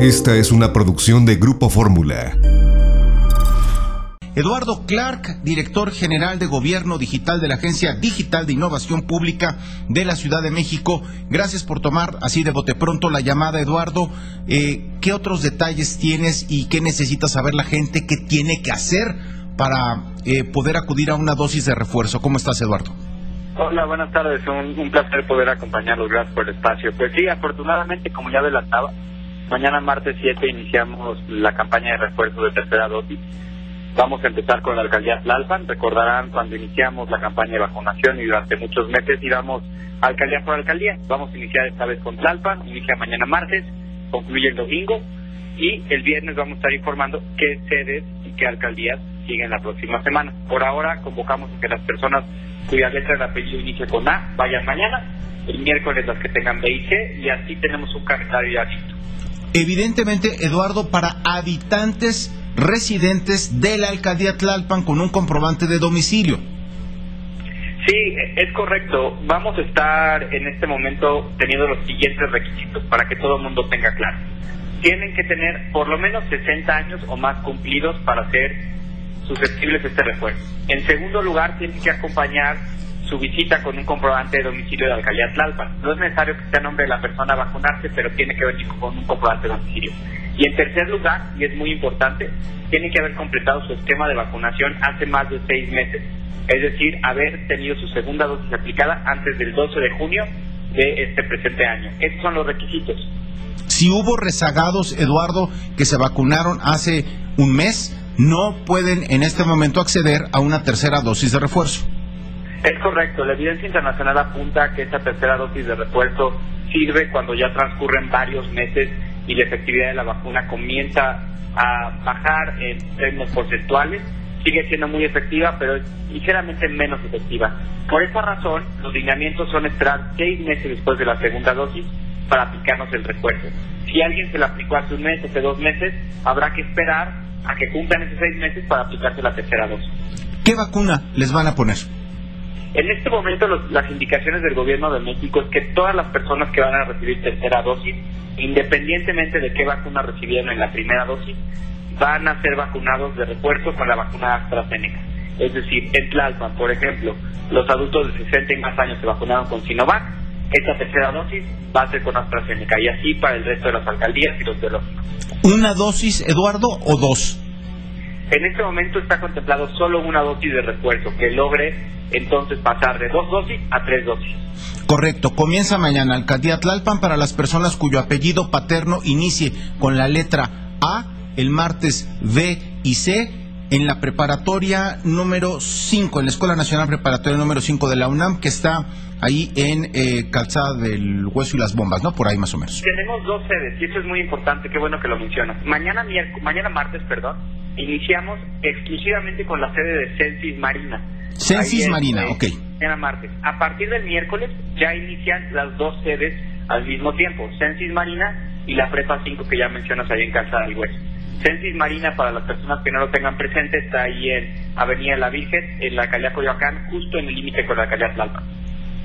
Esta es una producción de Grupo Fórmula. Eduardo Clark, director general de Gobierno Digital de la Agencia Digital de Innovación Pública de la Ciudad de México. Gracias por tomar así de bote pronto la llamada, Eduardo. Eh, ¿Qué otros detalles tienes y qué necesita saber la gente? ¿Qué tiene que hacer para eh, poder acudir a una dosis de refuerzo? ¿Cómo estás, Eduardo? Hola, buenas tardes. Un, un placer poder acompañarlos. Gracias por el espacio. Pues sí, afortunadamente, como ya adelantaba, mañana martes 7 iniciamos la campaña de refuerzo de tercera dosis Vamos a empezar con la alcaldía Tlalpan. Recordarán cuando iniciamos la campaña de vacunación y durante muchos meses íbamos alcaldía por alcaldía. Vamos a iniciar esta vez con Tlalpan, inicia mañana martes, concluye el domingo y el viernes vamos a estar informando qué sedes y qué alcaldías siguen la próxima semana. Por ahora convocamos a que las personas cuya letra de apellido inicie con A vayan mañana, el miércoles las que tengan B y C y así tenemos un calendario ya listo. Evidentemente, Eduardo, para habitantes residentes de la alcaldía Tlalpan con un comprobante de domicilio. Sí, es correcto. Vamos a estar en este momento teniendo los siguientes requisitos para que todo el mundo tenga claro. Tienen que tener por lo menos 60 años o más cumplidos para ser susceptibles de este refuerzo. En segundo lugar, tienen que acompañar su visita con un comprobante de domicilio de alcaldía Tlalpan. No es necesario que sea nombre de la persona a vacunarse, pero tiene que venir con un comprobante de domicilio. Y en tercer lugar, y es muy importante, tiene que haber completado su esquema de vacunación hace más de seis meses. Es decir, haber tenido su segunda dosis aplicada antes del 12 de junio de este presente año. Estos son los requisitos. Si hubo rezagados, Eduardo, que se vacunaron hace un mes, no pueden en este momento acceder a una tercera dosis de refuerzo. Es correcto, la evidencia internacional apunta a que esta tercera dosis de refuerzo sirve cuando ya transcurren varios meses y la efectividad de la vacuna comienza a bajar en términos porcentuales. Sigue siendo muy efectiva, pero es ligeramente menos efectiva. Por esa razón, los lineamientos son esperar seis meses después de la segunda dosis para aplicarnos el refuerzo. Si alguien se la aplicó hace un mes, hace dos meses, habrá que esperar a que cumplan esos seis meses para aplicarse la tercera dosis. ¿Qué vacuna les van a poner? En este momento las indicaciones del gobierno de México es que todas las personas que van a recibir tercera dosis, independientemente de qué vacuna recibieron en la primera dosis, van a ser vacunados de refuerzo con la vacuna AstraZeneca. Es decir, en Tlalpan, por ejemplo, los adultos de 60 y más años se vacunaron con Sinovac, esta tercera dosis va a ser con AstraZeneca y así para el resto de las alcaldías y los biológicos. ¿Una dosis, Eduardo, o dos? En este momento está contemplado solo una dosis de refuerzo que logre entonces pasar de dos dosis a tres dosis. Correcto. Comienza mañana Alcaldía Tlalpan para las personas cuyo apellido paterno inicie con la letra A, el martes B y C en la preparatoria número 5, en la Escuela Nacional Preparatoria número 5 de la UNAM, que está ahí en eh, Calzada del Hueso y las Bombas, ¿no? Por ahí más o menos. Tenemos dos sedes y eso es muy importante, qué bueno que lo mencionas. Mañana, mañana martes, perdón, iniciamos exclusivamente con la sede de Censis Marina. Censis Marina, ok. Mañana martes. A partir del miércoles ya inician las dos sedes al mismo tiempo, Censis Marina y la Prepa 5 que ya mencionas ahí en Calzada del Hueso. Censis Marina, para las personas que no lo tengan presente, está ahí en Avenida La Virgen, en la calle Coyoacán, justo en el límite con la calle Tlalpan.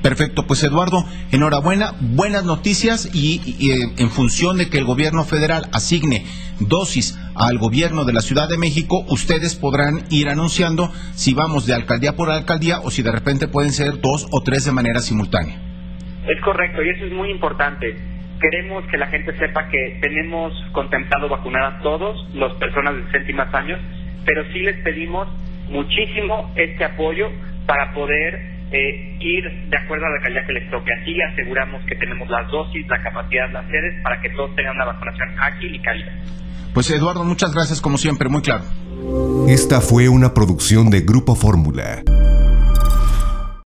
Perfecto, pues Eduardo, enhorabuena, buenas noticias y, eh, en función de que el gobierno federal asigne dosis al gobierno de la Ciudad de México, ustedes podrán ir anunciando si vamos de alcaldía por alcaldía o si de repente pueden ser dos o tres de manera simultánea. Es correcto y eso es muy importante queremos que la gente sepa que tenemos contemplado vacunar a todos las personas de 60 y más años, pero sí les pedimos muchísimo este apoyo para poder eh, ir de acuerdo a la calidad que les toque. Así aseguramos que tenemos las dosis, la capacidad, las sedes para que todos tengan una vacunación ágil y cálida. Pues Eduardo, muchas gracias como siempre, muy claro. Esta fue una producción de Grupo Fórmula.